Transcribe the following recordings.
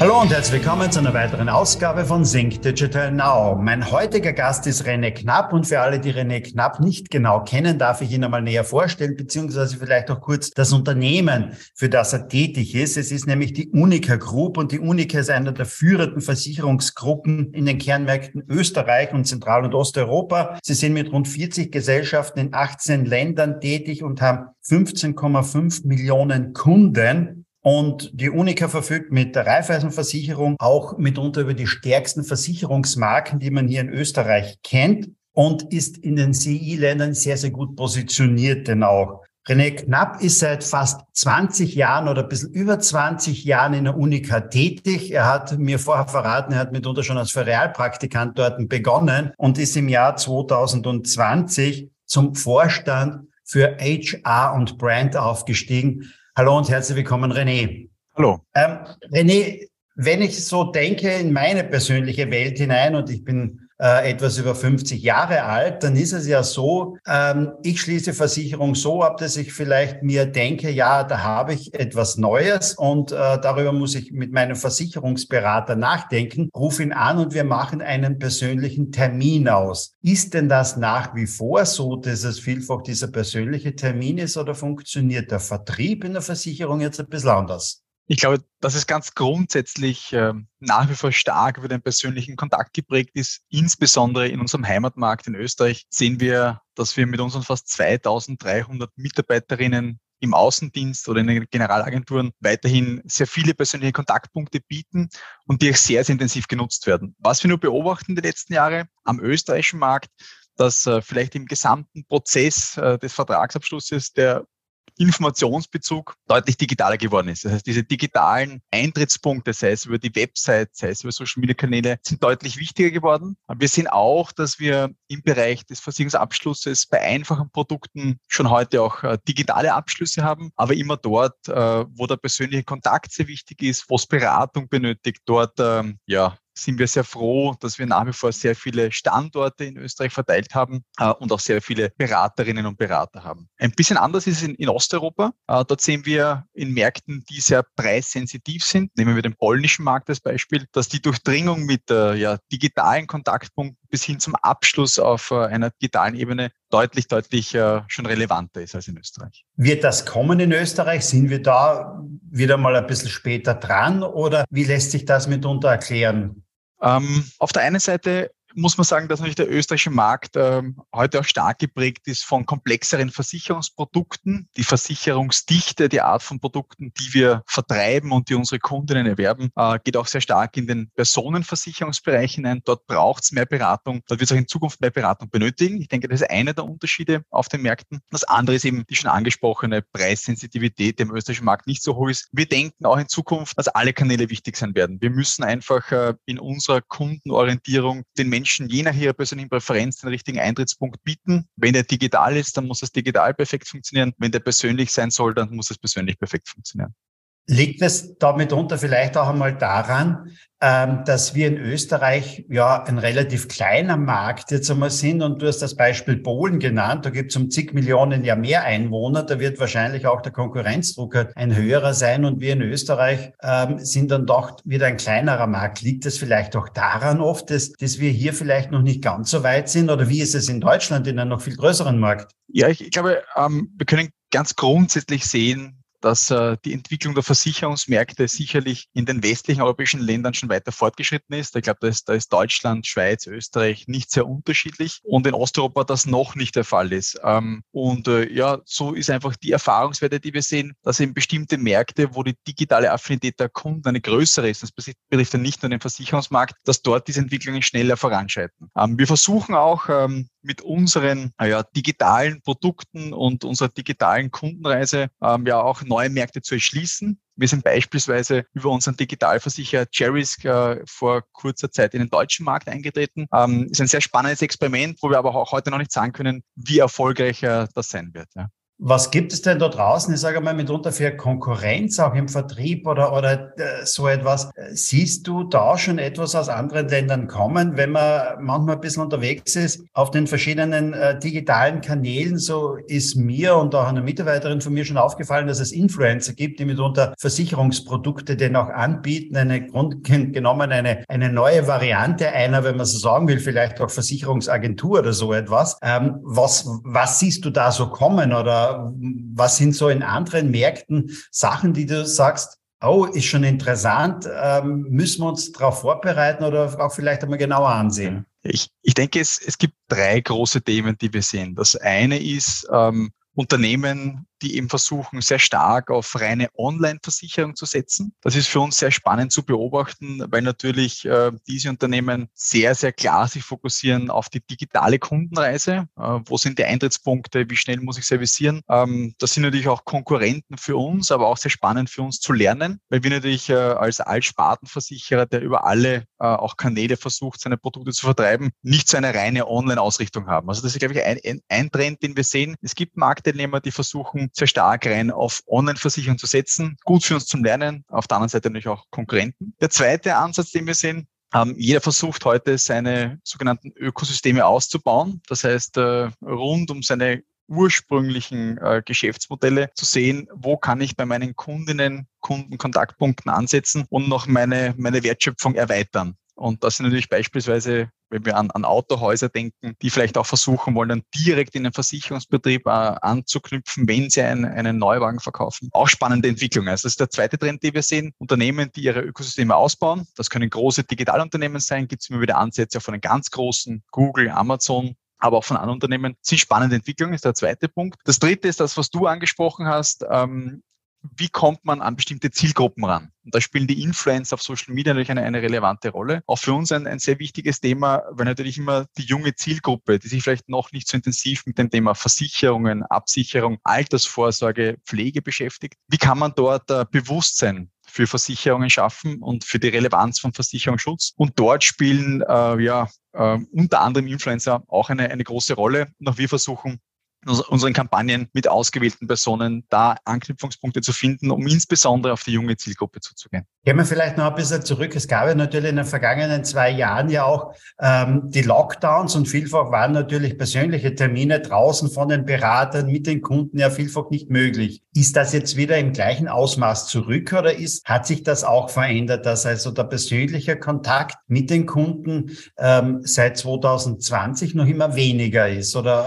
Hallo und herzlich willkommen zu einer weiteren Ausgabe von Sync Digital Now. Mein heutiger Gast ist René Knapp und für alle, die René Knapp nicht genau kennen, darf ich ihn einmal näher vorstellen, beziehungsweise vielleicht auch kurz das Unternehmen, für das er tätig ist. Es ist nämlich die Unica Group und die Unica ist einer der führenden Versicherungsgruppen in den Kernmärkten Österreich und Zentral- und Osteuropa. Sie sind mit rund 40 Gesellschaften in 18 Ländern tätig und haben 15,5 Millionen Kunden. Und die Unica verfügt mit der Raiffeisenversicherung auch mitunter über die stärksten Versicherungsmarken, die man hier in Österreich kennt und ist in den CI-Ländern sehr, sehr gut positioniert denn auch. René Knapp ist seit fast 20 Jahren oder ein bisschen über 20 Jahren in der Unica tätig. Er hat mir vorher verraten, er hat mitunter schon als Realpraktikant dort begonnen und ist im Jahr 2020 zum Vorstand für HR und Brand aufgestiegen. Hallo und herzlich willkommen, René. Hallo. Ähm, René, wenn ich so denke in meine persönliche Welt hinein und ich bin äh, etwas über 50 Jahre alt, dann ist es ja so, ähm, ich schließe Versicherung so ab, dass ich vielleicht mir denke, ja, da habe ich etwas Neues und äh, darüber muss ich mit meinem Versicherungsberater nachdenken, rufe ihn an und wir machen einen persönlichen Termin aus. Ist denn das nach wie vor so, dass es vielfach dieser persönliche Termin ist oder funktioniert der Vertrieb in der Versicherung jetzt ein bisschen anders? Ich glaube, dass es ganz grundsätzlich äh, nach wie vor stark über den persönlichen Kontakt geprägt ist. Insbesondere in unserem Heimatmarkt in Österreich sehen wir, dass wir mit unseren fast 2300 Mitarbeiterinnen im Außendienst oder in den Generalagenturen weiterhin sehr viele persönliche Kontaktpunkte bieten und die auch sehr, sehr intensiv genutzt werden. Was wir nur beobachten die letzten Jahre am österreichischen Markt, dass äh, vielleicht im gesamten Prozess äh, des Vertragsabschlusses der Informationsbezug deutlich digitaler geworden ist. Das heißt, diese digitalen Eintrittspunkte, sei es über die Website, sei es über Social Media Kanäle, sind deutlich wichtiger geworden. Wir sehen auch, dass wir im Bereich des Versicherungsabschlusses bei einfachen Produkten schon heute auch äh, digitale Abschlüsse haben, aber immer dort, äh, wo der persönliche Kontakt sehr wichtig ist, wo es Beratung benötigt, dort ähm, ja sind wir sehr froh, dass wir nach wie vor sehr viele Standorte in Österreich verteilt haben äh, und auch sehr viele Beraterinnen und Berater haben. Ein bisschen anders ist es in, Osteuropa. Äh, dort sehen wir in Märkten, die sehr preissensitiv sind. Nehmen wir den polnischen Markt als Beispiel, dass die Durchdringung mit äh, ja, digitalen Kontaktpunkten bis hin zum Abschluss auf einer digitalen Ebene deutlich, deutlich äh, schon relevanter ist als in Österreich. Wird das kommen in Österreich? Sind wir da wieder mal ein bisschen später dran oder wie lässt sich das mitunter erklären? Ähm, auf der einen Seite muss man sagen, dass natürlich der österreichische Markt ähm, heute auch stark geprägt ist von komplexeren Versicherungsprodukten. Die Versicherungsdichte, die Art von Produkten, die wir vertreiben und die unsere Kundinnen erwerben, äh, geht auch sehr stark in den Personenversicherungsbereich hinein. Dort braucht es mehr Beratung. Dort wird es auch in Zukunft mehr Beratung benötigen. Ich denke, das ist einer der Unterschiede auf den Märkten. Das andere ist eben die schon angesprochene Preissensitivität, die im österreichischen Markt nicht so hoch ist. Wir denken auch in Zukunft, dass alle Kanäle wichtig sein werden. Wir müssen einfach äh, in unserer Kundenorientierung den Menschen Menschen je nach ihrer persönlichen Präferenz den richtigen Eintrittspunkt bieten. Wenn der digital ist, dann muss es digital perfekt funktionieren. Wenn der persönlich sein soll, dann muss es persönlich perfekt funktionieren. Liegt es damit unter vielleicht auch einmal daran, ähm, dass wir in Österreich ja ein relativ kleiner Markt jetzt einmal sind? Und du hast das Beispiel Polen genannt, da gibt es um zig Millionen ja mehr Einwohner, da wird wahrscheinlich auch der Konkurrenzdruck ein höherer sein. Und wir in Österreich ähm, sind dann doch wieder ein kleinerer Markt. Liegt es vielleicht auch daran oft, dass, dass wir hier vielleicht noch nicht ganz so weit sind? Oder wie ist es in Deutschland in einem noch viel größeren Markt? Ja, ich, ich glaube, ähm, wir können ganz grundsätzlich sehen, dass äh, die Entwicklung der Versicherungsmärkte sicherlich in den westlichen europäischen Ländern schon weiter fortgeschritten ist. Ich glaube, da ist, da ist Deutschland, Schweiz, Österreich nicht sehr unterschiedlich und in Osteuropa das noch nicht der Fall ist. Ähm, und äh, ja, so ist einfach die Erfahrungswerte, die wir sehen, dass eben bestimmte Märkte, wo die digitale Affinität der Kunden eine größere ist, das betrifft ja nicht nur den Versicherungsmarkt, dass dort diese Entwicklungen schneller voranschreiten. Ähm, wir versuchen auch ähm, mit unseren ja, digitalen Produkten und unserer digitalen Kundenreise ähm, ja auch neue Märkte zu erschließen. Wir sind beispielsweise über unseren Digitalversicherer Cherries äh, vor kurzer Zeit in den deutschen Markt eingetreten. Ähm, ist ein sehr spannendes Experiment, wo wir aber auch heute noch nicht sagen können, wie erfolgreich äh, das sein wird. Ja. Was gibt es denn da draußen, ich sage mal, mitunter für Konkurrenz auch im Vertrieb oder, oder äh, so etwas? Siehst du da schon etwas aus anderen Ländern kommen, wenn man manchmal ein bisschen unterwegs ist auf den verschiedenen äh, digitalen Kanälen? So ist mir und auch einer Mitarbeiterin von mir schon aufgefallen, dass es Influencer gibt, die mitunter Versicherungsprodukte denn auch anbieten, eine grundgenommen eine, eine neue Variante einer, wenn man so sagen will, vielleicht auch Versicherungsagentur oder so etwas. Ähm, was, was siehst du da so kommen oder was sind so in anderen Märkten Sachen, die du sagst, oh, ist schon interessant, ähm, müssen wir uns darauf vorbereiten oder auch vielleicht einmal genauer ansehen? Ich, ich denke, es, es gibt drei große Themen, die wir sehen. Das eine ist, ähm, Unternehmen, die eben versuchen, sehr stark auf reine Online-Versicherung zu setzen. Das ist für uns sehr spannend zu beobachten, weil natürlich äh, diese Unternehmen sehr, sehr klar sich fokussieren auf die digitale Kundenreise. Äh, wo sind die Eintrittspunkte? Wie schnell muss ich servicieren? Ähm, das sind natürlich auch Konkurrenten für uns, aber auch sehr spannend für uns zu lernen, weil wir natürlich äh, als Altspartenversicherer, der über alle äh, auch Kanäle versucht, seine Produkte zu vertreiben, nicht so eine reine Online-Ausrichtung haben. Also das ist, glaube ich, ein, ein Trend, den wir sehen. Es gibt Marktteilnehmer, die versuchen, sehr stark rein auf Online-Versicherung zu setzen. Gut für uns zum Lernen, auf der anderen Seite natürlich auch Konkurrenten. Der zweite Ansatz, den wir sehen, ähm, jeder versucht heute seine sogenannten Ökosysteme auszubauen. Das heißt, äh, rund um seine ursprünglichen äh, Geschäftsmodelle zu sehen, wo kann ich bei meinen Kundinnen, Kundenkontaktpunkten ansetzen und noch meine, meine Wertschöpfung erweitern. Und das sind natürlich beispielsweise, wenn wir an, an Autohäuser denken, die vielleicht auch versuchen wollen, dann direkt in den Versicherungsbetrieb äh, anzuknüpfen, wenn sie ein, einen Neuwagen verkaufen. Auch spannende Entwicklung. Also das ist der zweite Trend, den wir sehen. Unternehmen, die ihre Ökosysteme ausbauen. Das können große Digitalunternehmen sein. Gibt es immer wieder Ansätze von den ganz großen, Google, Amazon, aber auch von anderen Unternehmen. Sind spannende Entwicklungen, ist der zweite Punkt. Das dritte ist das, was du angesprochen hast. Ähm, wie kommt man an bestimmte Zielgruppen ran? Und da spielen die Influencer auf Social Media natürlich eine, eine relevante Rolle. Auch für uns ein, ein sehr wichtiges Thema, weil natürlich immer die junge Zielgruppe, die sich vielleicht noch nicht so intensiv mit dem Thema Versicherungen, Absicherung, Altersvorsorge, Pflege beschäftigt. Wie kann man dort äh, Bewusstsein für Versicherungen schaffen und für die Relevanz von Versicherungsschutz. Und dort spielen äh, ja äh, unter anderem Influencer auch eine, eine große Rolle. Und auch wir versuchen unseren Kampagnen mit ausgewählten Personen da Anknüpfungspunkte zu finden, um insbesondere auf die junge Zielgruppe zuzugehen. Gehen wir vielleicht noch ein bisschen zurück. Es gab ja natürlich in den vergangenen zwei Jahren ja auch ähm, die Lockdowns und vielfach waren natürlich persönliche Termine draußen von den Beratern mit den Kunden ja vielfach nicht möglich. Ist das jetzt wieder im gleichen Ausmaß zurück oder ist, hat sich das auch verändert, dass also der persönliche Kontakt mit den Kunden ähm, seit 2020 noch immer weniger ist oder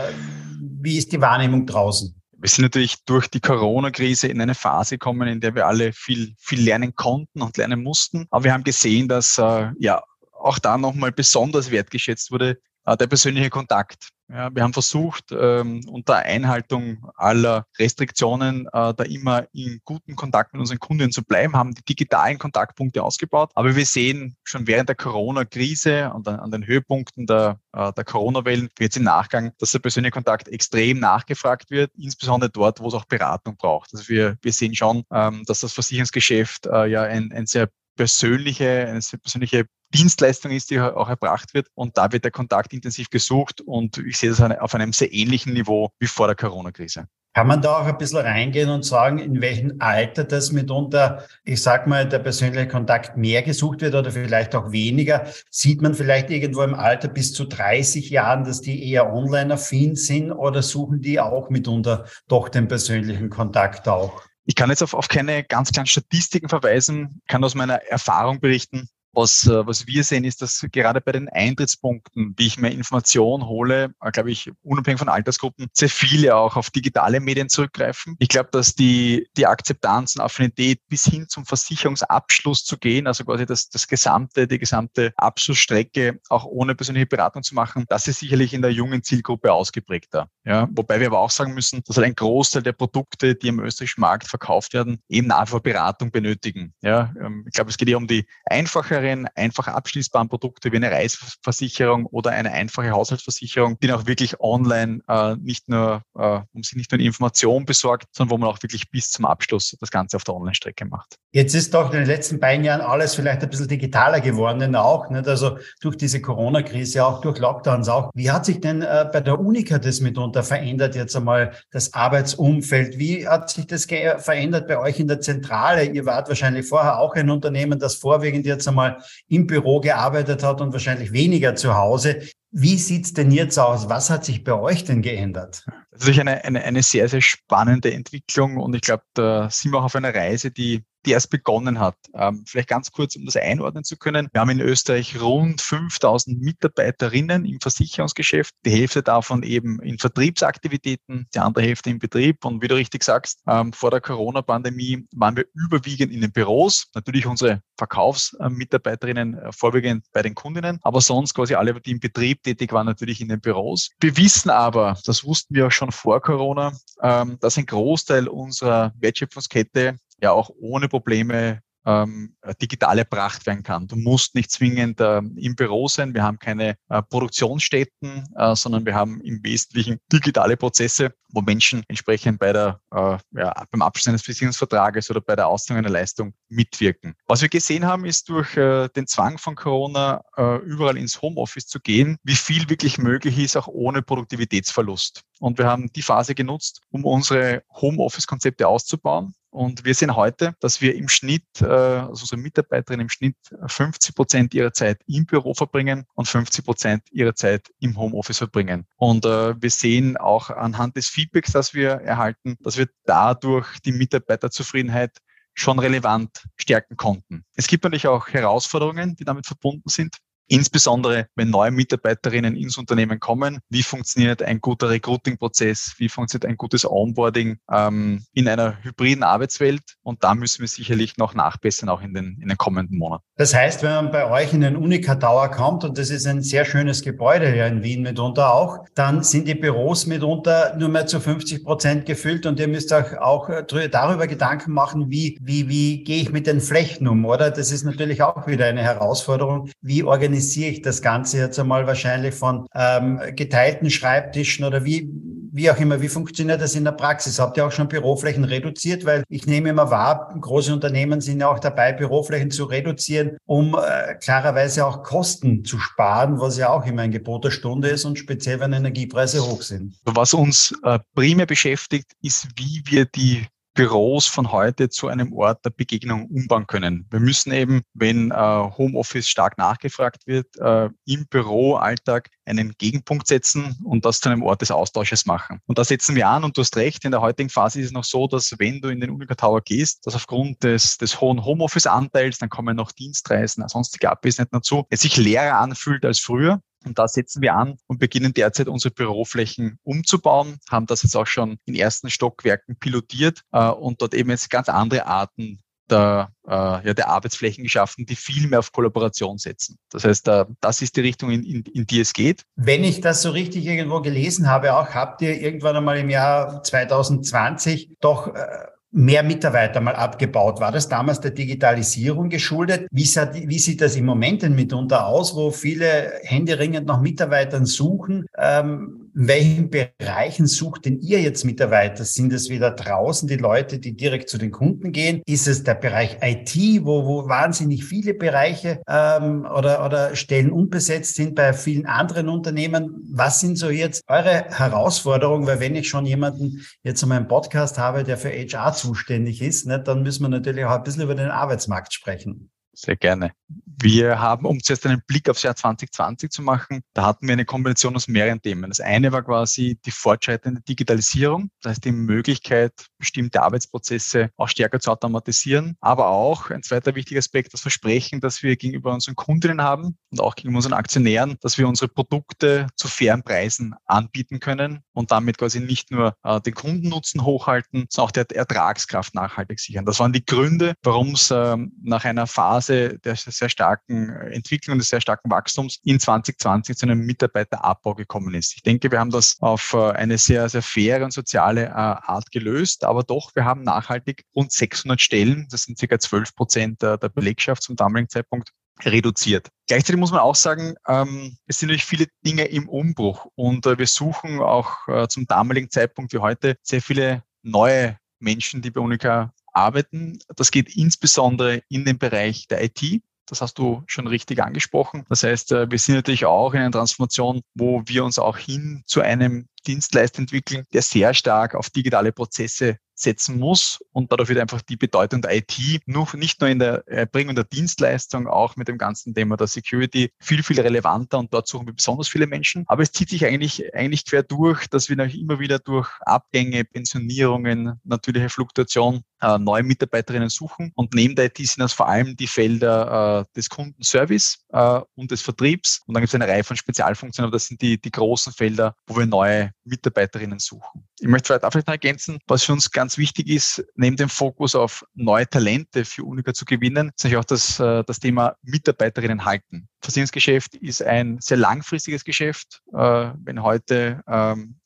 wie ist die Wahrnehmung draußen? Wir sind natürlich durch die Corona-Krise in eine Phase gekommen, in der wir alle viel, viel lernen konnten und lernen mussten. Aber wir haben gesehen, dass äh, ja auch da nochmal besonders wertgeschätzt wurde, der persönliche Kontakt. Ja, wir haben versucht, ähm, unter Einhaltung aller Restriktionen äh, da immer in guten Kontakt mit unseren Kunden zu bleiben, haben die digitalen Kontaktpunkte ausgebaut. Aber wir sehen schon während der Corona-Krise und an, den Höhepunkten der, äh, der Corona-Wellen, jetzt im Nachgang, dass der persönliche Kontakt extrem nachgefragt wird, insbesondere dort, wo es auch Beratung braucht. Also wir, wir sehen schon, ähm, dass das Versicherungsgeschäft äh, ja ein, ein sehr persönliche, eine sehr persönliche Dienstleistung ist, die auch erbracht wird. Und da wird der Kontakt intensiv gesucht und ich sehe das auf einem sehr ähnlichen Niveau wie vor der Corona-Krise. Kann man da auch ein bisschen reingehen und sagen, in welchem Alter das mitunter, ich sag mal, der persönliche Kontakt mehr gesucht wird oder vielleicht auch weniger? Sieht man vielleicht irgendwo im Alter bis zu 30 Jahren, dass die eher online-affin sind oder suchen die auch mitunter doch den persönlichen Kontakt auch? Ich kann jetzt auf, auf keine ganz kleinen Statistiken verweisen, kann aus meiner Erfahrung berichten, was, äh, was wir sehen, ist, dass gerade bei den Eintrittspunkten, wie ich mir Information hole, äh, glaube ich, unabhängig von Altersgruppen, sehr viele auch auf digitale Medien zurückgreifen. Ich glaube, dass die, die Akzeptanz und Affinität bis hin zum Versicherungsabschluss zu gehen, also quasi das, das gesamte, die gesamte Abschlussstrecke auch ohne persönliche Beratung zu machen, das ist sicherlich in der jungen Zielgruppe ausgeprägter. Ja, wobei wir aber auch sagen müssen, dass halt ein Großteil der Produkte, die im österreichischen Markt verkauft werden, eben nach wie vor Beratung benötigen. Ja, ähm, ich glaube, es geht eher um die einfache kleineren, einfach abschließbaren Produkte wie eine Reiseversicherung oder eine einfache Haushaltsversicherung, die auch wirklich online äh, nicht nur, äh, um sich nicht nur Informationen besorgt, sondern wo man auch wirklich bis zum Abschluss das Ganze auf der Online-Strecke macht. Jetzt ist doch in den letzten beiden Jahren alles vielleicht ein bisschen digitaler geworden auch, nicht? also durch diese Corona-Krise, auch durch Lockdowns auch. Wie hat sich denn äh, bei der Unica das mitunter verändert, jetzt einmal das Arbeitsumfeld? Wie hat sich das verändert bei euch in der Zentrale? Ihr wart wahrscheinlich vorher auch ein Unternehmen, das vorwiegend jetzt einmal im Büro gearbeitet hat und wahrscheinlich weniger zu Hause. Wie sieht's denn jetzt aus? Was hat sich bei euch denn geändert? Das ist eine, eine, eine sehr, sehr spannende Entwicklung und ich glaube, da sind wir auch auf einer Reise, die die erst begonnen hat. Ähm, vielleicht ganz kurz, um das einordnen zu können. Wir haben in Österreich rund 5000 Mitarbeiterinnen im Versicherungsgeschäft, die Hälfte davon eben in Vertriebsaktivitäten, die andere Hälfte im Betrieb. Und wie du richtig sagst, ähm, vor der Corona-Pandemie waren wir überwiegend in den Büros. Natürlich unsere Verkaufsmitarbeiterinnen äh, vorwiegend bei den Kundinnen, aber sonst quasi alle, die im Betrieb tätig waren, natürlich in den Büros. Wir wissen aber, das wussten wir auch schon vor Corona, ähm, dass ein Großteil unserer Wertschöpfungskette ja auch ohne Probleme ähm, digital erbracht werden kann. Du musst nicht zwingend äh, im Büro sein. Wir haben keine äh, Produktionsstätten, äh, sondern wir haben im Wesentlichen digitale Prozesse, wo Menschen entsprechend bei der, äh, ja, beim Abschluss eines Versicherungsvertrages oder bei der Auszahlung einer Leistung mitwirken. Was wir gesehen haben, ist durch äh, den Zwang von Corona äh, überall ins Homeoffice zu gehen, wie viel wirklich möglich ist, auch ohne Produktivitätsverlust. Und wir haben die Phase genutzt, um unsere Homeoffice-Konzepte auszubauen und wir sehen heute, dass wir im Schnitt, äh, also unsere Mitarbeiterinnen im Schnitt 50 Prozent ihrer Zeit im Büro verbringen und 50 Prozent ihrer Zeit im Homeoffice verbringen. Und äh, wir sehen auch anhand des Feedbacks, das wir erhalten, dass wir dadurch die Mitarbeiterzufriedenheit schon relevant stärken konnten. Es gibt natürlich auch Herausforderungen, die damit verbunden sind. Insbesondere, wenn neue Mitarbeiterinnen ins Unternehmen kommen, wie funktioniert ein guter Recruiting-Prozess, wie funktioniert ein gutes Onboarding ähm, in einer hybriden Arbeitswelt. Und da müssen wir sicherlich noch nachbessern, auch in den, in den kommenden Monaten. Das heißt, wenn man bei euch in den Unica Tower kommt, und das ist ein sehr schönes Gebäude ja in Wien mitunter auch, dann sind die Büros mitunter nur mehr zu 50 Prozent gefüllt und ihr müsst euch auch darüber Gedanken machen, wie, wie, wie gehe ich mit den Flächen um, oder? Das ist natürlich auch wieder eine Herausforderung. Wie organisiere organisiere ich das Ganze jetzt einmal wahrscheinlich von ähm, geteilten Schreibtischen oder wie, wie auch immer, wie funktioniert das in der Praxis? Habt ihr auch schon Büroflächen reduziert? Weil ich nehme immer wahr, große Unternehmen sind ja auch dabei, Büroflächen zu reduzieren, um äh, klarerweise auch Kosten zu sparen, was ja auch immer ein Gebot der Stunde ist und speziell, wenn Energiepreise hoch sind. Was uns äh, primär beschäftigt, ist, wie wir die Büros von heute zu einem Ort der Begegnung umbauen können. Wir müssen eben, wenn äh, Homeoffice stark nachgefragt wird, äh, im Büroalltag einen Gegenpunkt setzen und das zu einem Ort des Austausches machen. Und da setzen wir an und du hast recht, in der heutigen Phase ist es noch so, dass wenn du in den Unica Tower gehst, dass aufgrund des, des hohen Homeoffice-Anteils, dann kommen noch Dienstreisen, sonstige Abwesenheiten dazu, es sich leerer anfühlt als früher. Und da setzen wir an und beginnen derzeit unsere Büroflächen umzubauen, haben das jetzt auch schon in ersten Stockwerken pilotiert äh, und dort eben jetzt ganz andere Arten der, äh, ja, der Arbeitsflächen geschaffen, die viel mehr auf Kollaboration setzen. Das heißt, äh, das ist die Richtung, in, in, in die es geht. Wenn ich das so richtig irgendwo gelesen habe, auch habt ihr irgendwann einmal im Jahr 2020 doch äh, mehr Mitarbeiter mal abgebaut. War das damals der Digitalisierung geschuldet? Wie, sieht das im Moment denn mitunter aus, wo viele händeringend nach Mitarbeitern suchen? Ähm, in welchen Bereichen sucht denn ihr jetzt Mitarbeiter? Sind es wieder draußen die Leute, die direkt zu den Kunden gehen? Ist es der Bereich IT, wo, wo wahnsinnig viele Bereiche ähm, oder, oder Stellen unbesetzt sind bei vielen anderen Unternehmen? Was sind so jetzt eure Herausforderungen? Weil wenn ich schon jemanden jetzt in meinem Podcast habe, der für HR zuständig ist, ne, dann müssen wir natürlich auch ein bisschen über den Arbeitsmarkt sprechen. Sehr gerne. Wir haben, um zuerst einen Blick aufs Jahr 2020 zu machen, da hatten wir eine Kombination aus mehreren Themen. Das eine war quasi die fortschreitende Digitalisierung, das heißt die Möglichkeit, bestimmte Arbeitsprozesse auch stärker zu automatisieren, aber auch ein zweiter wichtiger Aspekt, das Versprechen, das wir gegenüber unseren Kundinnen haben und auch gegenüber unseren Aktionären, dass wir unsere Produkte zu fairen Preisen anbieten können und damit quasi nicht nur äh, den Kundennutzen hochhalten, sondern auch der Ertragskraft nachhaltig sichern. Das waren die Gründe, warum es äh, nach einer Phase der sehr starken Entwicklung, des sehr starken Wachstums in 2020 zu einem Mitarbeiterabbau gekommen ist. Ich denke, wir haben das auf äh, eine sehr, sehr faire und soziale äh, Art gelöst, aber doch, wir haben nachhaltig rund 600 Stellen, das sind circa 12 Prozent der Belegschaft zum damaligen Zeitpunkt, reduziert. Gleichzeitig muss man auch sagen, ähm, es sind natürlich viele Dinge im Umbruch und äh, wir suchen auch äh, zum damaligen Zeitpunkt wie heute sehr viele neue Menschen, die bei Unica arbeiten. Das geht insbesondere in den Bereich der IT. Das hast du schon richtig angesprochen. Das heißt, äh, wir sind natürlich auch in einer Transformation, wo wir uns auch hin zu einem Dienstleister entwickeln, der sehr stark auf digitale Prozesse setzen muss. Und dadurch wird einfach die Bedeutung der IT nur, nicht nur in der Erbringung der Dienstleistung, auch mit dem ganzen Thema der Security viel, viel relevanter. Und dort suchen wir besonders viele Menschen. Aber es zieht sich eigentlich, eigentlich quer durch, dass wir natürlich immer wieder durch Abgänge, Pensionierungen, natürliche Fluktuation äh, neue Mitarbeiterinnen suchen. Und neben der IT sind das vor allem die Felder äh, des Kundenservice äh, und des Vertriebs. Und dann gibt es eine Reihe von Spezialfunktionen, aber das sind die, die großen Felder, wo wir neue Mitarbeiterinnen suchen. Ich möchte vielleicht vielleicht noch ergänzen, was für uns ganz wichtig ist, neben dem Fokus auf neue Talente für Unica zu gewinnen, ist natürlich auch das, das Thema Mitarbeiterinnen halten. Versicherungsgeschäft ist ein sehr langfristiges Geschäft. Wenn heute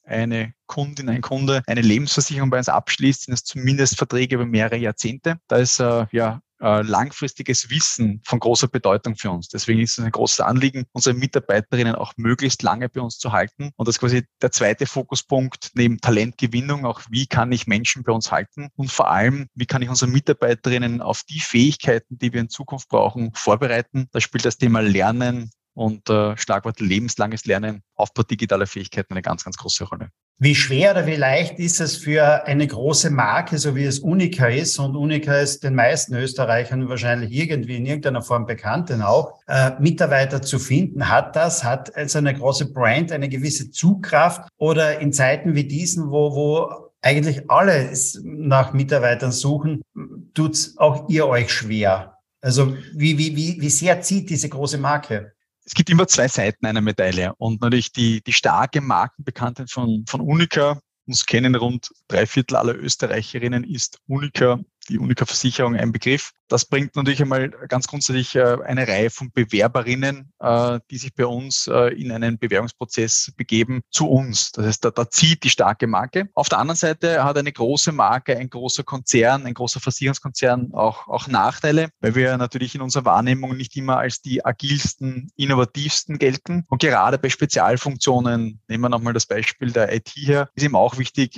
eine Kundin, ein Kunde eine Lebensversicherung bei uns abschließt, sind es zumindest Verträge über mehrere Jahrzehnte. Da ist ja äh, langfristiges Wissen von großer Bedeutung für uns. Deswegen ist es ein großes Anliegen, unsere Mitarbeiterinnen auch möglichst lange bei uns zu halten. Und das ist quasi der zweite Fokuspunkt neben Talentgewinnung, auch wie kann ich Menschen bei uns halten und vor allem, wie kann ich unsere Mitarbeiterinnen auf die Fähigkeiten, die wir in Zukunft brauchen, vorbereiten. Da spielt das Thema Lernen und äh, Schlagwort lebenslanges Lernen, Aufbau digitaler Fähigkeiten eine ganz, ganz große Rolle. Wie schwer oder wie leicht ist es für eine große Marke, so wie es Unica ist, und Unica ist den meisten Österreichern wahrscheinlich irgendwie in irgendeiner Form bekannt, denn auch, äh, Mitarbeiter zu finden? Hat das, hat also eine große Brand eine gewisse Zugkraft oder in Zeiten wie diesen, wo, wo eigentlich alle nach Mitarbeitern suchen, tut's auch ihr euch schwer? Also wie, wie, wie, wie sehr zieht diese große Marke? Es gibt immer zwei Seiten einer Medaille und natürlich die, die starke Markenbekanntheit von, von Unica. Uns kennen rund drei Viertel aller Österreicherinnen ist Unica die Unica-Versicherung ein Begriff. Das bringt natürlich einmal ganz grundsätzlich äh, eine Reihe von Bewerberinnen, äh, die sich bei uns äh, in einen Bewerbungsprozess begeben, zu uns. Das heißt, da, da zieht die starke Marke. Auf der anderen Seite hat eine große Marke, ein großer Konzern, ein großer Versicherungskonzern auch, auch Nachteile, weil wir natürlich in unserer Wahrnehmung nicht immer als die agilsten, innovativsten gelten. Und gerade bei Spezialfunktionen, nehmen wir nochmal das Beispiel der IT her, ist eben auch wichtig,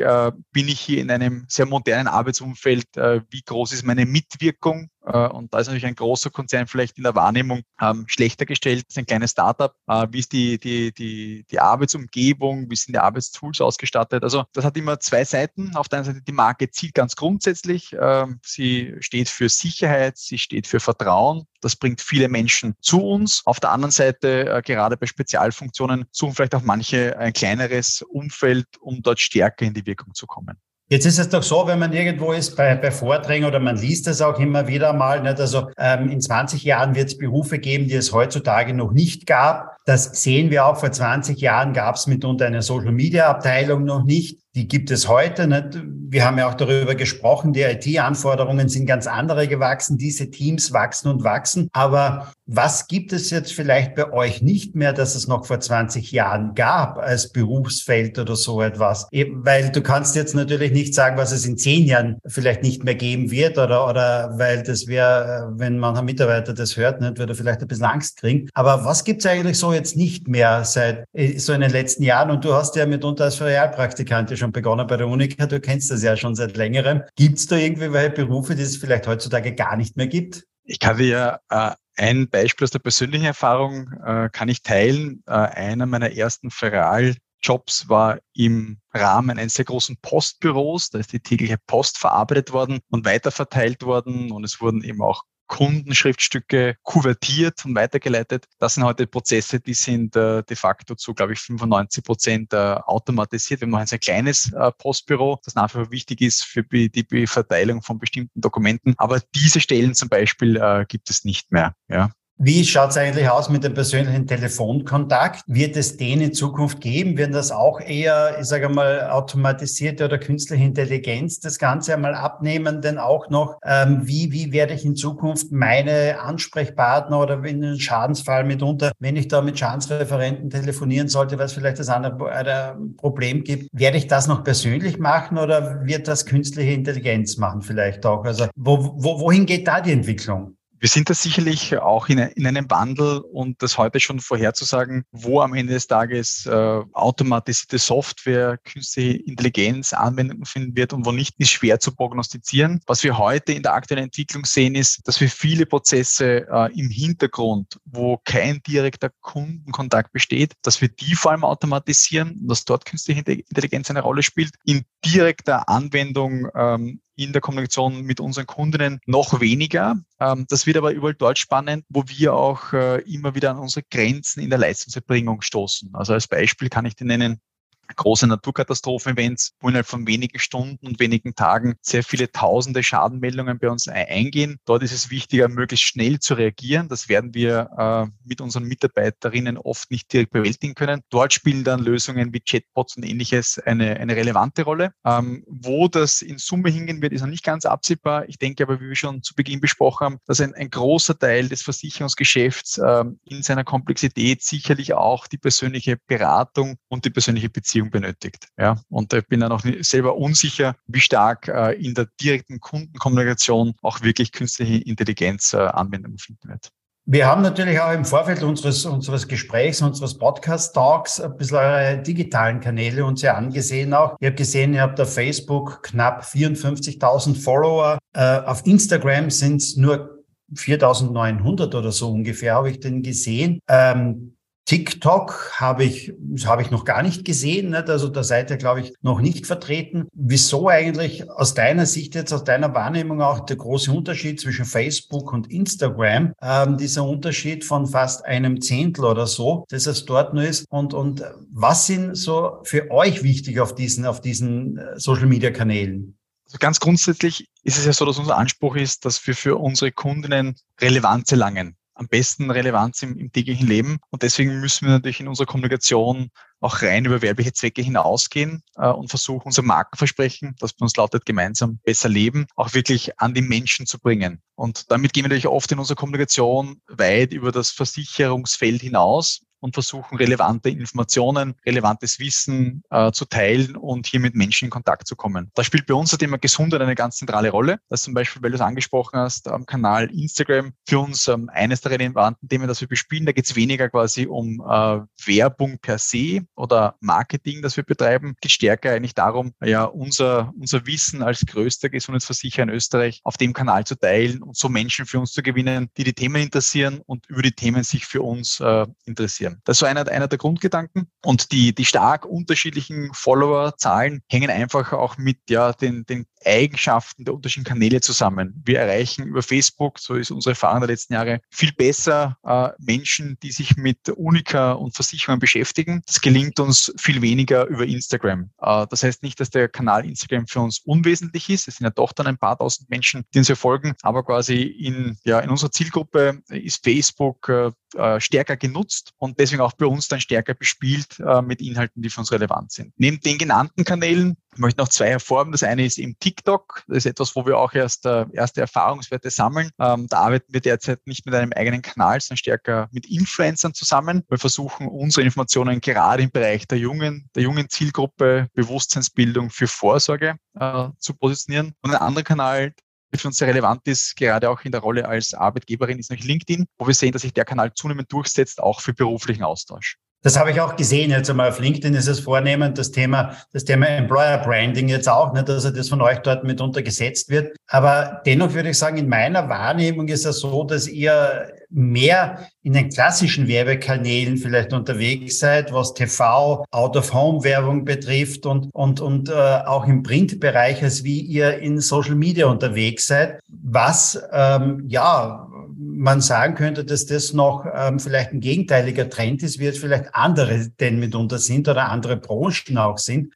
bin ich hier in einem sehr modernen Arbeitsumfeld, wie wie groß ist meine Mitwirkung. Äh, und da ist natürlich ein großer Konzern vielleicht in der Wahrnehmung ähm, schlechter gestellt als ein kleines Startup. Äh, wie ist die, die, die, die Arbeitsumgebung, wie sind die Arbeitstools ausgestattet? Also das hat immer zwei Seiten. Auf der einen Seite die Marke zielt ganz grundsätzlich. Ähm, sie steht für Sicherheit, sie steht für Vertrauen. Das bringt viele Menschen zu uns. Auf der anderen Seite, äh, gerade bei Spezialfunktionen, suchen vielleicht auch manche ein kleineres Umfeld, um dort stärker in die Wirkung zu kommen. Jetzt ist es doch so, wenn man irgendwo ist bei, bei Vorträgen oder man liest es auch immer wieder mal, nicht? also ähm, in 20 Jahren wird es Berufe geben, die es heutzutage noch nicht gab. Das sehen wir auch. Vor 20 Jahren gab es mitunter eine Social-Media-Abteilung noch nicht die gibt es heute nicht. Wir haben ja auch darüber gesprochen, die IT-Anforderungen sind ganz andere gewachsen, diese Teams wachsen und wachsen. Aber was gibt es jetzt vielleicht bei euch nicht mehr, dass es noch vor 20 Jahren gab als Berufsfeld oder so etwas? Weil du kannst jetzt natürlich nicht sagen, was es in zehn Jahren vielleicht nicht mehr geben wird oder, oder weil das wäre, wenn man ein Mitarbeiter das hört, nicht, würde er vielleicht ein bisschen Angst kriegen. Aber was gibt es eigentlich so jetzt nicht mehr seit äh, so in den letzten Jahren? Und du hast ja mitunter als Realpraktikant schon begonnen bei der Unica, du kennst das ja schon seit längerem. Gibt es da irgendwie welche Berufe, die es vielleicht heutzutage gar nicht mehr gibt? Ich kann dir äh, ein Beispiel aus der persönlichen Erfahrung äh, kann ich teilen. Äh, einer meiner ersten Feral Jobs war im Rahmen eines sehr großen Postbüros. Da ist die tägliche Post verarbeitet worden und weiterverteilt worden. Und es wurden eben auch Kundenschriftstücke kuvertiert und weitergeleitet. Das sind heute Prozesse, die sind äh, de facto zu, glaube ich, 95 Prozent äh, automatisiert. Wir noch ein sehr kleines äh, Postbüro, das nach wie vor wichtig ist für die Verteilung von bestimmten Dokumenten. Aber diese Stellen zum Beispiel äh, gibt es nicht mehr. Ja. Wie schaut es eigentlich aus mit dem persönlichen Telefonkontakt? Wird es den in Zukunft geben? Werden das auch eher, ich sage mal, automatisierte oder künstliche Intelligenz das Ganze einmal abnehmen? Denn auch noch, ähm, wie, wie werde ich in Zukunft meine Ansprechpartner oder in einem Schadensfall mitunter, wenn ich da mit Schadensreferenten telefonieren sollte, weil es vielleicht das andere ein Problem gibt, werde ich das noch persönlich machen oder wird das künstliche Intelligenz machen vielleicht auch? Also wo, wo, wohin geht da die Entwicklung? Wir sind da sicherlich auch in, in, einem Wandel und das heute schon vorherzusagen, wo am Ende des Tages äh, automatisierte Software, künstliche Intelligenz Anwendungen finden wird und wo nicht, ist schwer zu prognostizieren. Was wir heute in der aktuellen Entwicklung sehen, ist, dass wir viele Prozesse äh, im Hintergrund, wo kein direkter Kundenkontakt besteht, dass wir die vor allem automatisieren und dass dort künstliche Intelligenz eine Rolle spielt. In direkter Anwendung ähm, in der Kommunikation mit unseren Kundinnen noch weniger. Ähm, das wird aber überall dort spannend, wo wir auch äh, immer wieder an unsere Grenzen in der Leistungserbringung stoßen. Also als Beispiel kann ich dir nennen, große Naturkatastrophen-Events, wo innerhalb von wenigen Stunden und wenigen Tagen sehr viele tausende Schadenmeldungen bei uns eingehen. Dort ist es wichtiger, möglichst schnell zu reagieren. Das werden wir äh, mit unseren Mitarbeiterinnen oft nicht direkt bewältigen können. Dort spielen dann Lösungen wie Chatbots und ähnliches eine, eine relevante Rolle. Ähm, wo das in Summe hingehen wird, ist noch nicht ganz absehbar. Ich denke aber, wie wir schon zu Beginn besprochen haben, dass ein, ein großer Teil des Versicherungsgeschäfts ähm, in seiner Komplexität sicherlich auch die persönliche Beratung und die persönliche Beziehung Beziehung benötigt. Ja, und ich bin dann auch selber unsicher, wie stark äh, in der direkten Kundenkommunikation auch wirklich künstliche Intelligenz äh, Anwendung finden wird. Wir haben natürlich auch im Vorfeld unseres, unseres Gesprächs, unseres Podcast-Talks ein bisschen eure digitalen Kanäle uns ja angesehen auch. Ich habe gesehen, ihr habt auf Facebook knapp 54.000 Follower. Äh, auf Instagram sind es nur 4.900 oder so ungefähr, habe ich den gesehen. Ähm, TikTok habe ich, habe ich noch gar nicht gesehen. Nicht? Also da seid ihr, glaube ich, noch nicht vertreten. Wieso eigentlich aus deiner Sicht jetzt, aus deiner Wahrnehmung auch der große Unterschied zwischen Facebook und Instagram? Ähm, dieser Unterschied von fast einem Zehntel oder so, dass es dort nur ist. Und, und was sind so für euch wichtig auf diesen, auf diesen äh, Social Media Kanälen? Also ganz grundsätzlich ist es ja so, dass unser Anspruch ist, dass wir für unsere Kundinnen Relevanz erlangen am besten Relevanz im, im täglichen Leben. Und deswegen müssen wir natürlich in unserer Kommunikation auch rein über werbliche Zwecke hinausgehen äh, und versuchen, unser Markenversprechen, das bei uns lautet, gemeinsam besser leben, auch wirklich an die Menschen zu bringen. Und damit gehen wir natürlich oft in unserer Kommunikation weit über das Versicherungsfeld hinaus und versuchen, relevante Informationen, relevantes Wissen äh, zu teilen und hier mit Menschen in Kontakt zu kommen. Da spielt bei uns das Thema Gesundheit eine ganz zentrale Rolle. Das ist zum Beispiel, weil du es angesprochen hast, am Kanal Instagram für uns ähm, eines der relevanten Themen, das wir bespielen. Da geht es weniger quasi um äh, Werbung per se oder Marketing, das wir betreiben. Es geht stärker eigentlich darum, ja, unser, unser Wissen als größter Gesundheitsversicherer in Österreich auf dem Kanal zu teilen und so Menschen für uns zu gewinnen, die die Themen interessieren und über die Themen sich für uns äh, interessieren interessieren. Das war einer, einer der Grundgedanken. Und die, die stark unterschiedlichen Follower-Zahlen hängen einfach auch mit ja, den, den Eigenschaften der unterschiedlichen Kanäle zusammen. Wir erreichen über Facebook, so ist unsere Erfahrung der letzten Jahre, viel besser äh, Menschen, die sich mit Unica und Versicherungen beschäftigen. Das gelingt uns viel weniger über Instagram. Äh, das heißt nicht, dass der Kanal Instagram für uns unwesentlich ist. Es sind ja doch dann ein paar tausend Menschen, die uns verfolgen, aber quasi in, ja, in unserer Zielgruppe ist Facebook äh, äh stärker genutzt und deswegen auch bei uns dann stärker bespielt äh, mit Inhalten, die für uns relevant sind. Neben den genannten Kanälen ich möchte noch zwei hervorheben. Das eine ist eben TikTok. Das ist etwas, wo wir auch erst äh, erste Erfahrungswerte sammeln. Ähm, da arbeiten wir derzeit nicht mit einem eigenen Kanal, sondern stärker mit Influencern zusammen. Wir versuchen unsere Informationen gerade im Bereich der jungen, der jungen Zielgruppe Bewusstseinsbildung für Vorsorge äh, zu positionieren. Und ein anderer Kanal, der für uns sehr relevant ist, gerade auch in der Rolle als Arbeitgeberin, ist natürlich LinkedIn, wo wir sehen, dass sich der Kanal zunehmend durchsetzt, auch für beruflichen Austausch. Das habe ich auch gesehen. Jetzt einmal auf LinkedIn ist es vornehmend das Thema, das Thema Employer Branding jetzt auch, nicht, dass das von euch dort mitunter gesetzt wird. Aber dennoch würde ich sagen, in meiner Wahrnehmung ist es so, dass ihr mehr in den klassischen Werbekanälen vielleicht unterwegs seid, was TV, Out-of-Home-Werbung betrifft und, und, und äh, auch im Printbereich, als wie ihr in Social Media unterwegs seid, was ähm, ja man sagen könnte, dass das noch ähm, vielleicht ein gegenteiliger Trend ist, wie es vielleicht andere denn mitunter sind oder andere Branchen auch sind.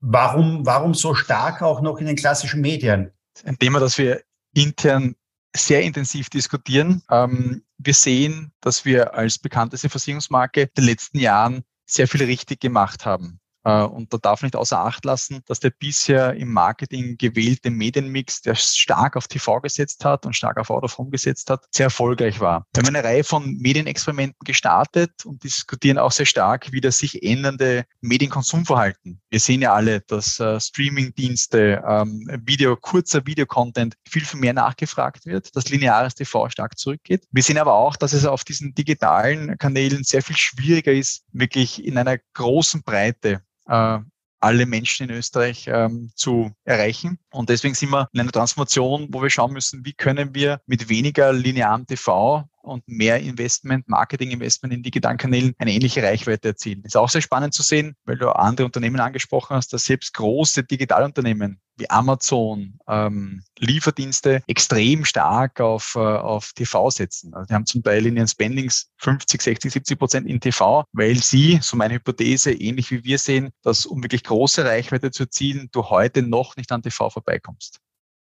Warum, warum so stark auch noch in den klassischen Medien? Ein Thema, das wir intern sehr intensiv diskutieren. Ähm, wir sehen, dass wir als bekannteste Versicherungsmarke in den letzten Jahren sehr viel richtig gemacht haben. Äh, und da darf nicht außer Acht lassen, dass der bisher im Marketing gewählte Medienmix, der stark auf TV gesetzt hat und stark auf Out of Home gesetzt hat, sehr erfolgreich war. Wir haben eine Reihe von Medienexperimenten gestartet und diskutieren auch sehr stark, wie das sich ändernde Medienkonsumverhalten. Wir sehen ja alle, dass äh, Streamingdienste, ähm, Video, kurzer Videocontent viel, viel mehr nachgefragt wird, dass lineares TV stark zurückgeht. Wir sehen aber auch, dass es auf diesen digitalen Kanälen sehr viel schwieriger ist, wirklich in einer großen Breite äh, alle Menschen in Österreich ähm, zu erreichen. Und deswegen sind wir in einer Transformation, wo wir schauen müssen, wie können wir mit weniger linearem TV und mehr Investment, Marketing-Investment in digitalen Kanälen eine ähnliche Reichweite erzielen. Ist auch sehr spannend zu sehen, weil du andere Unternehmen angesprochen hast, dass selbst große Digitalunternehmen wie Amazon ähm, Lieferdienste extrem stark auf, äh, auf TV setzen. Also die haben zum Teil in ihren Spendings 50, 60, 70 Prozent in TV, weil sie, so meine Hypothese, ähnlich wie wir sehen, dass um wirklich große Reichweite zu erzielen, du heute noch nicht an TV vorbeikommst.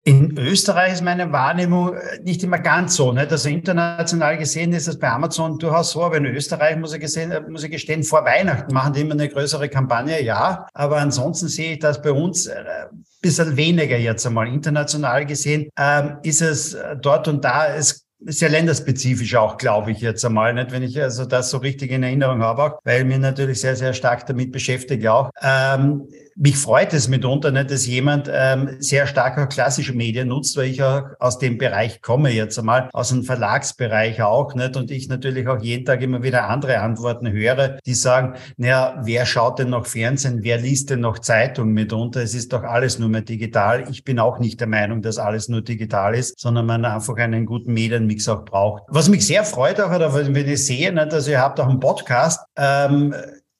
In Österreich ist meine Wahrnehmung äh, nicht immer ganz so. Nicht? Also international gesehen ist das bei Amazon durchaus so, aber in Österreich muss ich, gesehen, äh, muss ich gestehen, vor Weihnachten machen die immer eine größere Kampagne, ja. Aber ansonsten sehe ich das bei uns ein äh, bisschen weniger jetzt einmal. International gesehen ähm, ist es dort und da, es ist ja länderspezifisch auch, glaube ich jetzt einmal, nicht, wenn ich also das so richtig in Erinnerung habe, auch, weil mir natürlich sehr, sehr stark damit beschäftige auch. Ähm, mich freut es mitunter nicht, dass jemand ähm, sehr stark auch klassische Medien nutzt, weil ich auch aus dem Bereich komme jetzt einmal, aus dem Verlagsbereich auch nicht und ich natürlich auch jeden Tag immer wieder andere Antworten höre, die sagen, naja, wer schaut denn noch Fernsehen, wer liest denn noch Zeitung mitunter? Es ist doch alles nur mehr digital. Ich bin auch nicht der Meinung, dass alles nur digital ist, sondern man einfach einen guten Medienmix auch braucht. Was mich sehr freut auch, oder wenn ich sehe, nicht, also ihr habt auch einen Podcast, ähm,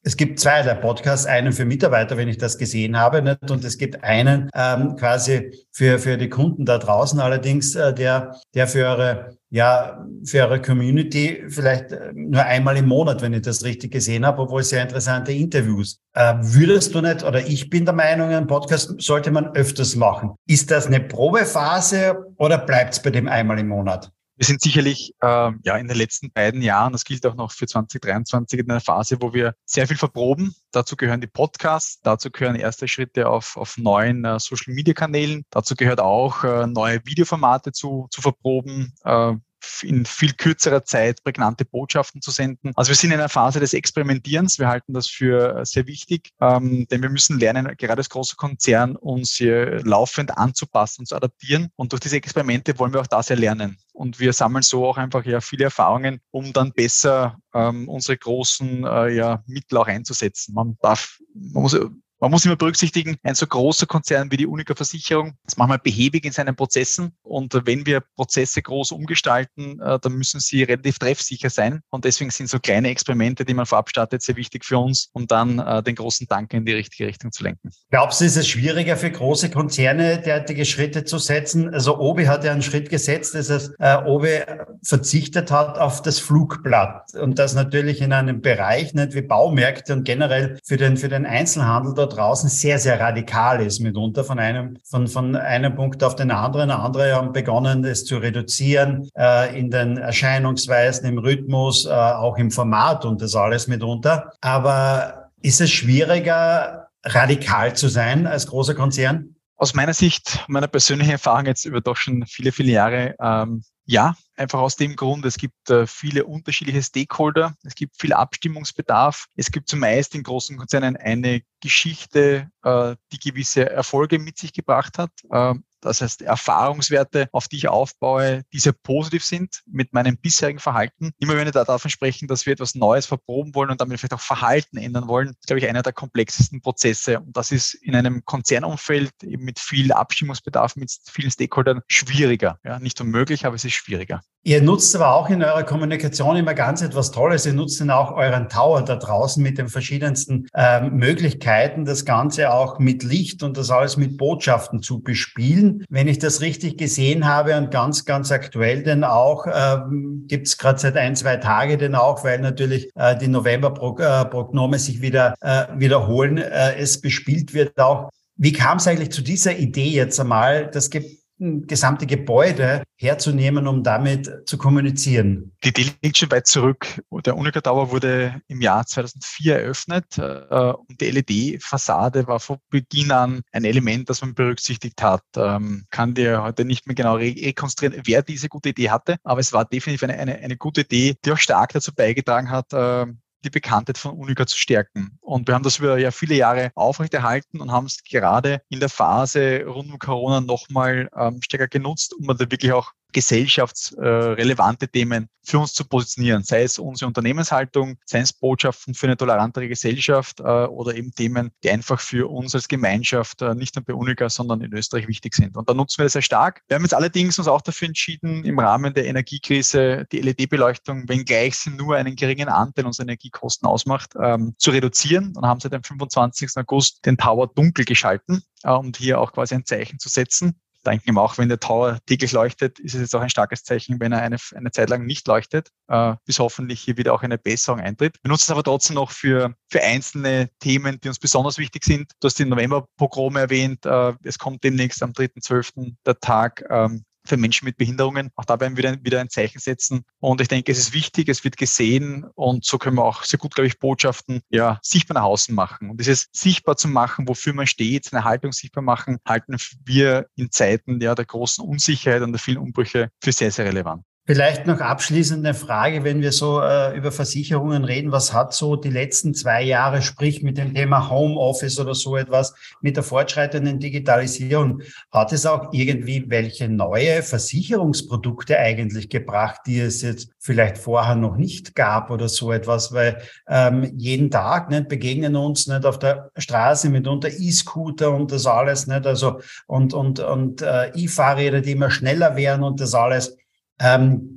es gibt zwei der Podcasts, einen für Mitarbeiter, wenn ich das gesehen habe, nicht? und es gibt einen ähm, quasi für, für die Kunden da draußen allerdings, äh, der, der für eure, ja, für eure Community vielleicht äh, nur einmal im Monat, wenn ich das richtig gesehen habe, obwohl sehr interessante Interviews. Äh, würdest du nicht, oder ich bin der Meinung, einen Podcast sollte man öfters machen. Ist das eine Probephase oder bleibt es bei dem einmal im Monat? Wir sind sicherlich äh, ja in den letzten beiden Jahren, das gilt auch noch für 2023, in einer Phase, wo wir sehr viel verproben. Dazu gehören die Podcasts, dazu gehören erste Schritte auf, auf neuen äh, Social-Media-Kanälen, dazu gehört auch äh, neue Videoformate zu, zu verproben. Äh, in viel kürzerer Zeit prägnante Botschaften zu senden. Also wir sind in einer Phase des Experimentierens. Wir halten das für sehr wichtig, ähm, denn wir müssen lernen, gerade als großer Konzern uns hier laufend anzupassen und zu adaptieren. Und durch diese Experimente wollen wir auch das erlernen. Und wir sammeln so auch einfach ja viele Erfahrungen, um dann besser ähm, unsere großen äh, ja, Mittel auch einzusetzen. Man darf, man muss man muss immer berücksichtigen, ein so großer Konzern wie die Unica Versicherung ist manchmal behäbig in seinen Prozessen. Und wenn wir Prozesse groß umgestalten, äh, dann müssen sie relativ treffsicher sein. Und deswegen sind so kleine Experimente, die man vorab startet, sehr wichtig für uns, um dann äh, den großen Dank in die richtige Richtung zu lenken. Glaubst du, ist es schwieriger für große Konzerne, derartige Schritte zu setzen? Also Obi hat ja einen Schritt gesetzt, dass es, äh, Obi verzichtet hat auf das Flugblatt. Und das natürlich in einem Bereich, nicht wie Baumärkte und generell für den, für den Einzelhandel draußen sehr, sehr radikal ist, mitunter von einem, von, von einem Punkt auf den anderen. Andere haben begonnen, es zu reduzieren äh, in den Erscheinungsweisen, im Rhythmus, äh, auch im Format und das alles mitunter. Aber ist es schwieriger, radikal zu sein als großer Konzern? Aus meiner Sicht, meiner persönlichen Erfahrung jetzt über doch schon viele, viele Jahre, ähm, ja, einfach aus dem Grund, es gibt äh, viele unterschiedliche Stakeholder, es gibt viel Abstimmungsbedarf, es gibt zumeist in großen Konzernen eine Geschichte, äh, die gewisse Erfolge mit sich gebracht hat. Äh, das heißt, Erfahrungswerte, auf die ich aufbaue, die sehr positiv sind mit meinem bisherigen Verhalten. Immer wenn wir da davon sprechen, dass wir etwas Neues verproben wollen und damit vielleicht auch Verhalten ändern wollen, ist, glaube ich, einer der komplexesten Prozesse. Und das ist in einem Konzernumfeld eben mit viel Abstimmungsbedarf, mit vielen Stakeholdern schwieriger. Ja, nicht unmöglich, aber es ist schwieriger. Ihr nutzt aber auch in eurer Kommunikation immer ganz etwas Tolles. Ihr nutzt dann auch euren Tower da draußen mit den verschiedensten äh, Möglichkeiten, das Ganze auch mit Licht und das alles mit Botschaften zu bespielen. Wenn ich das richtig gesehen habe und ganz, ganz aktuell denn auch, ähm, gibt es gerade seit ein, zwei Tage denn auch, weil natürlich äh, die November-Prognome sich wieder äh, wiederholen, äh, es bespielt wird auch. Wie kam es eigentlich zu dieser Idee jetzt einmal? Das gibt gesamte Gebäude herzunehmen, um damit zu kommunizieren? Die Idee liegt schon weit zurück. Der Unica Tower wurde im Jahr 2004 eröffnet äh, und die LED-Fassade war von Beginn an ein Element, das man berücksichtigt hat. Ähm, kann dir heute nicht mehr genau rekonstruieren, wer diese gute Idee hatte, aber es war definitiv eine, eine, eine gute Idee, die auch stark dazu beigetragen hat, äh, die Bekanntheit von Unica zu stärken. Und wir haben das über ja viele Jahre aufrechterhalten und haben es gerade in der Phase rund um Corona nochmal ähm, stärker genutzt, um da wirklich auch gesellschaftsrelevante Themen für uns zu positionieren, sei es unsere Unternehmenshaltung, sei es Botschaften für eine tolerantere Gesellschaft äh, oder eben Themen, die einfach für uns als Gemeinschaft äh, nicht nur bei Unica, sondern in Österreich wichtig sind. Und da nutzen wir das sehr stark. Wir haben jetzt allerdings uns auch dafür entschieden, im Rahmen der Energiekrise die LED-Beleuchtung, wenngleich sie nur einen geringen Anteil unserer Energiekosten ausmacht, ähm, zu reduzieren und haben seit dem 25. August den Tower dunkel geschalten, äh, um hier auch quasi ein Zeichen zu setzen denken ihm auch, wenn der Tower täglich leuchtet, ist es jetzt auch ein starkes Zeichen, wenn er eine, eine Zeit lang nicht leuchtet, äh, bis hoffentlich hier wieder auch eine Besserung eintritt. Wir nutzen es aber trotzdem noch für, für einzelne Themen, die uns besonders wichtig sind. Du hast die November-Pogrome erwähnt. Äh, es kommt demnächst am 3.12. der Tag ähm, für Menschen mit Behinderungen. Auch da werden wir wieder ein Zeichen setzen. Und ich denke, es ist wichtig, es wird gesehen und so können wir auch sehr gut, glaube ich, Botschaften ja, sichtbar nach außen machen. Und dieses sichtbar zu machen, wofür man steht, seine Haltung sichtbar machen, halten wir in Zeiten ja, der großen Unsicherheit und der vielen Umbrüche für sehr, sehr relevant. Vielleicht noch abschließende Frage, wenn wir so äh, über Versicherungen reden, was hat so die letzten zwei Jahre, sprich mit dem Thema Homeoffice oder so etwas, mit der fortschreitenden Digitalisierung, hat es auch irgendwie welche neue Versicherungsprodukte eigentlich gebracht, die es jetzt vielleicht vorher noch nicht gab oder so etwas, weil ähm, jeden Tag nicht, begegnen uns nicht auf der Straße mitunter E-Scooter und das alles nicht, also und und und äh, E-Fahrräder, die immer schneller werden und das alles. Ähm,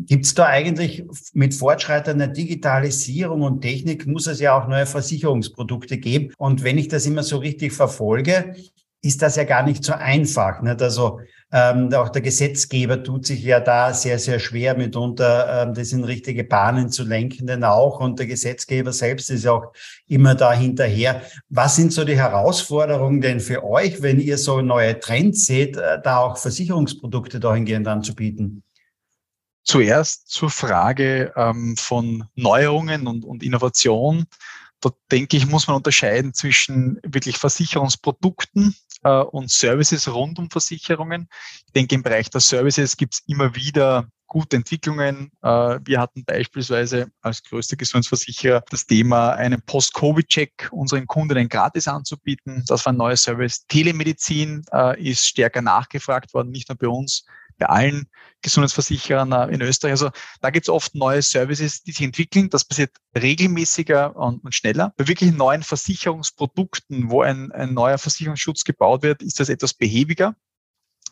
Gibt es da eigentlich mit fortschreitender Digitalisierung und Technik muss es ja auch neue Versicherungsprodukte geben. Und wenn ich das immer so richtig verfolge, ist das ja gar nicht so einfach. Nicht? Also ähm, auch der Gesetzgeber tut sich ja da sehr, sehr schwer mitunter, ähm, das in richtige Bahnen zu lenken, denn auch. Und der Gesetzgeber selbst ist auch immer da hinterher. Was sind so die Herausforderungen denn für euch, wenn ihr so neue Trends seht, äh, da auch Versicherungsprodukte dahingehend anzubieten? Zuerst zur Frage ähm, von Neuerungen und, und Innovation. Da denke ich, muss man unterscheiden zwischen wirklich Versicherungsprodukten äh, und Services rund um Versicherungen. Ich denke, im Bereich der Services gibt es immer wieder gute Entwicklungen. Äh, wir hatten beispielsweise als größter Gesundheitsversicherer das Thema, einen Post-Covid-Check unseren Kundinnen gratis anzubieten. Das war ein neuer Service. Telemedizin äh, ist stärker nachgefragt worden, nicht nur bei uns, bei allen Gesundheitsversicherern äh, in Österreich. Also da gibt es oft neue Services, die sich entwickeln. Das passiert regelmäßiger und, und, schneller. Bei wirklich neuen Versicherungsprodukten, wo ein, ein neuer Versicherungsschutz gebaut wird, ist das etwas behäbiger.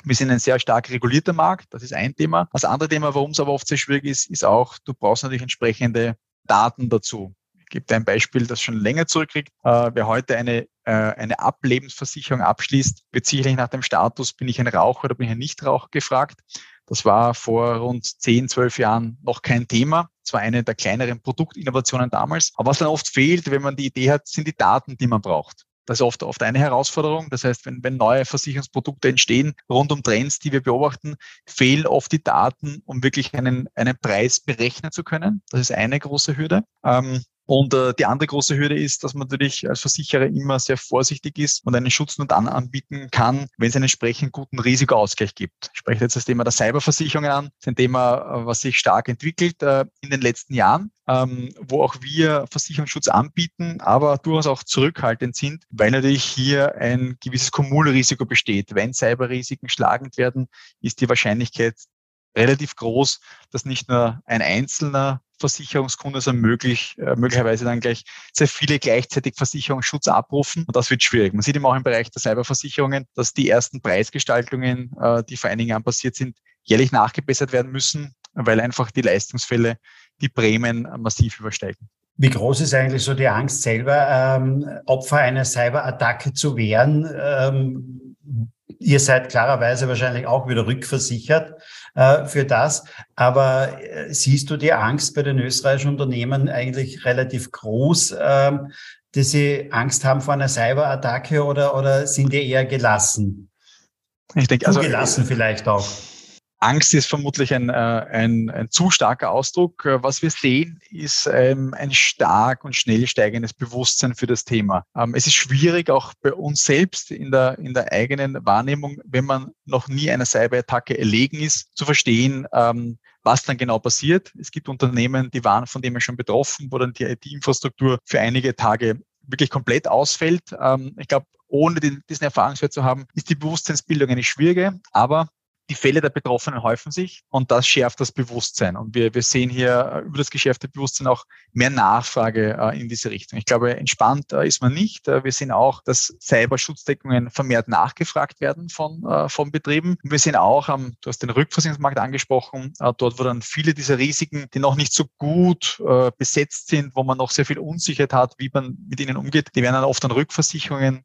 Wir sind ein sehr stark regulierter Markt, das ist ein Thema. Das andere Thema, warum es aber oft sehr schwierig ist, ist auch, du brauchst natürlich entsprechende Daten dazu. Gebe dir ein Beispiel, das schon länger zurückkriegt. Äh, wer heute eine, äh, eine Ablebensversicherung abschließt, wird sicherlich nach dem Status, bin ich ein Raucher oder bin ich ein Nichtraucher gefragt. Das war vor rund 10, 12 Jahren noch kein Thema. Das war eine der kleineren Produktinnovationen damals. Aber was dann oft fehlt, wenn man die Idee hat, sind die Daten, die man braucht. Das ist oft, oft eine Herausforderung. Das heißt, wenn, wenn neue Versicherungsprodukte entstehen rund um Trends, die wir beobachten, fehlen oft die Daten, um wirklich einen, einen Preis berechnen zu können. Das ist eine große Hürde. Ähm, und äh, die andere große Hürde ist, dass man natürlich als Versicherer immer sehr vorsichtig ist und einen Schutz nur dann anbieten kann, wenn es einen entsprechend guten Risikoausgleich gibt. Ich spreche jetzt das Thema der Cyberversicherungen an. Das ist ein Thema, äh, was sich stark entwickelt äh, in den letzten Jahren, ähm, wo auch wir Versicherungsschutz anbieten, aber durchaus auch zurückhaltend sind, weil natürlich hier ein gewisses Kumulrisiko besteht. Wenn Cyberrisiken schlagend werden, ist die Wahrscheinlichkeit relativ groß, dass nicht nur ein einzelner Versicherungskunde, sondern möglich, äh, möglicherweise dann gleich sehr viele gleichzeitig Versicherungsschutz abrufen. Und das wird schwierig. Man sieht eben auch im Bereich der Cyberversicherungen, dass die ersten Preisgestaltungen, äh, die vor einigen Jahren passiert sind, jährlich nachgebessert werden müssen, weil einfach die Leistungsfälle die Prämien massiv übersteigen. Wie groß ist eigentlich so die Angst selber, ähm, Opfer einer Cyberattacke zu werden? Ähm, ihr seid klarerweise wahrscheinlich auch wieder rückversichert äh, für das. Aber äh, siehst du die Angst bei den österreichischen Unternehmen eigentlich relativ groß, äh, dass sie Angst haben vor einer Cyberattacke oder, oder sind die eher gelassen? Ich denke, also zugelassen vielleicht auch. Angst ist vermutlich ein, äh, ein, ein zu starker Ausdruck. Was wir sehen, ist ähm, ein stark und schnell steigendes Bewusstsein für das Thema. Ähm, es ist schwierig, auch bei uns selbst in der, in der eigenen Wahrnehmung, wenn man noch nie einer Cyberattacke erlegen ist, zu verstehen, ähm, was dann genau passiert. Es gibt Unternehmen, die waren von dem schon betroffen, wo dann die IT-Infrastruktur für einige Tage wirklich komplett ausfällt. Ich glaube, ohne diesen Erfahrungswert zu haben, ist die Bewusstseinsbildung eine schwierige, aber die Fälle der Betroffenen häufen sich und das schärft das Bewusstsein. Und wir, wir sehen hier äh, über das geschärfte Bewusstsein auch mehr Nachfrage äh, in diese Richtung. Ich glaube, entspannt äh, ist man nicht. Äh, wir sehen auch, dass Cyberschutzdeckungen vermehrt nachgefragt werden von, äh, von Betrieben. wir sehen auch, ähm, du hast den Rückversicherungsmarkt angesprochen, äh, dort, wo dann viele dieser Risiken, die noch nicht so gut besetzt sind, wo man noch sehr viel Unsicherheit hat, wie man mit ihnen umgeht, die werden dann oft an Rückversicherungen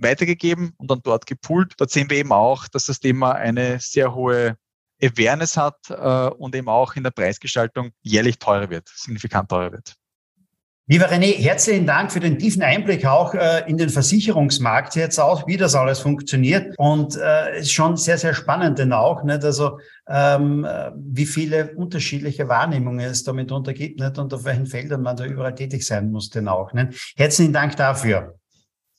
weitergegeben und dann dort gepoolt. Dort sehen wir eben auch, dass das Thema eine sehr hohe Awareness hat äh, und eben auch in der Preisgestaltung jährlich teurer wird, signifikant teurer wird. Lieber René, herzlichen Dank für den tiefen Einblick auch äh, in den Versicherungsmarkt jetzt auch, wie das alles funktioniert. Und äh, ist schon sehr, sehr spannend denn auch, nicht? Also ähm, wie viele unterschiedliche Wahrnehmungen es damit untergibt, nicht? Und auf welchen Feldern man da überall tätig sein muss denn auch. Nicht? Herzlichen Dank dafür.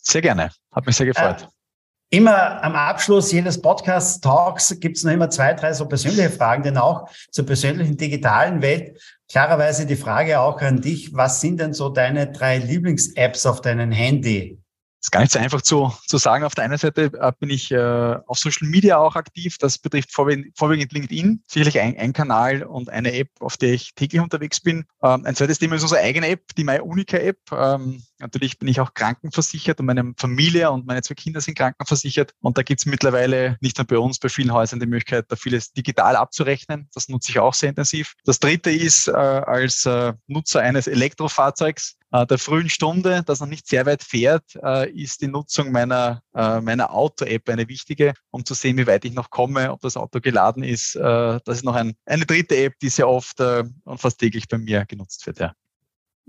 Sehr gerne. Hat mich sehr gefreut. Äh, immer am Abschluss jedes Podcast-Talks gibt es noch immer zwei, drei so persönliche Fragen, denn auch zur persönlichen digitalen Welt. Klarerweise die Frage auch an dich, was sind denn so deine drei Lieblings-Apps auf deinem Handy? Ist gar nicht so einfach zu, zu sagen. Auf der einen Seite äh, bin ich äh, auf Social Media auch aktiv. Das betrifft vorwiegend, vorwiegend LinkedIn. Sicherlich ein, ein, Kanal und eine App, auf der ich täglich unterwegs bin. Ähm, ein zweites Thema ist unsere eigene App, die MyUnica-App. Ähm, natürlich bin ich auch krankenversichert und meine Familie und meine zwei Kinder sind krankenversichert. Und da gibt es mittlerweile nicht nur bei uns, bei vielen Häusern die Möglichkeit, da vieles digital abzurechnen. Das nutze ich auch sehr intensiv. Das dritte ist, äh, als äh, Nutzer eines Elektrofahrzeugs der frühen Stunde, das noch nicht sehr weit fährt, äh, ist die Nutzung meiner, äh, meiner Auto-App eine wichtige, um zu sehen, wie weit ich noch komme, ob das Auto geladen ist. Das ist noch ein, eine dritte App, die sehr oft und fast täglich bei mir genutzt wird. Ja.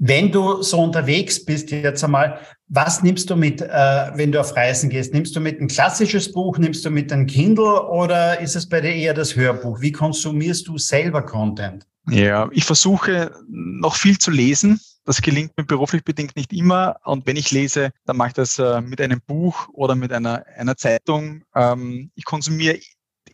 Wenn du so unterwegs bist jetzt einmal, was nimmst du mit, äh, wenn du auf Reisen gehst? Nimmst du mit ein klassisches Buch, nimmst du mit ein Kindle oder ist es bei dir eher das Hörbuch? Wie konsumierst du selber Content? Ja, ich versuche noch viel zu lesen. Das gelingt mir beruflich bedingt nicht immer. Und wenn ich lese, dann mache ich das äh, mit einem Buch oder mit einer, einer Zeitung. Ähm, ich konsumiere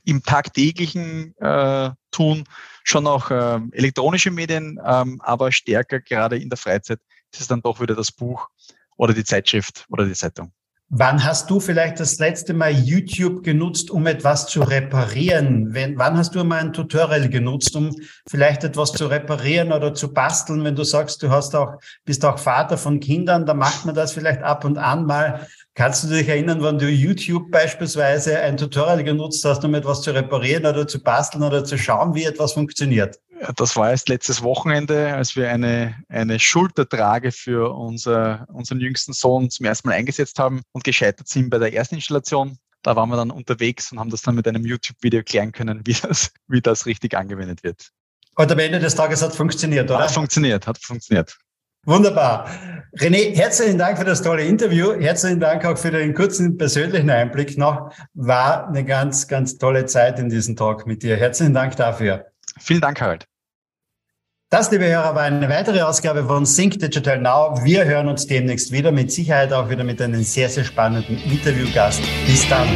im tagtäglichen äh, Tun schon auch äh, elektronische Medien, ähm, aber stärker gerade in der Freizeit ist es dann doch wieder das Buch oder die Zeitschrift oder die Zeitung. Wann hast du vielleicht das letzte Mal YouTube genutzt, um etwas zu reparieren? Wenn, wann hast du mal ein Tutorial genutzt, um vielleicht etwas zu reparieren oder zu basteln? Wenn du sagst, du hast auch, bist auch Vater von Kindern, dann macht man das vielleicht ab und an mal. Kannst du dich erinnern, wann du YouTube beispielsweise ein Tutorial genutzt hast, um etwas zu reparieren oder zu basteln oder zu schauen, wie etwas funktioniert? Das war erst letztes Wochenende, als wir eine, eine Schultertrage für unser, unseren jüngsten Sohn zum ersten Mal eingesetzt haben und gescheitert sind bei der ersten Installation. Da waren wir dann unterwegs und haben das dann mit einem YouTube-Video klären können, wie das, wie das richtig angewendet wird. Und am Ende des Tages hat funktioniert, oder? Hat funktioniert, hat funktioniert. Wunderbar. René, herzlichen Dank für das tolle Interview. Herzlichen Dank auch für den kurzen persönlichen Einblick noch. War eine ganz, ganz tolle Zeit in diesem Talk mit dir. Herzlichen Dank dafür. Vielen Dank, Harald. Das, liebe Hörer, war eine weitere Ausgabe von Sync Digital Now. Wir hören uns demnächst wieder, mit Sicherheit auch wieder mit einem sehr, sehr spannenden Interviewgast. Bis dann.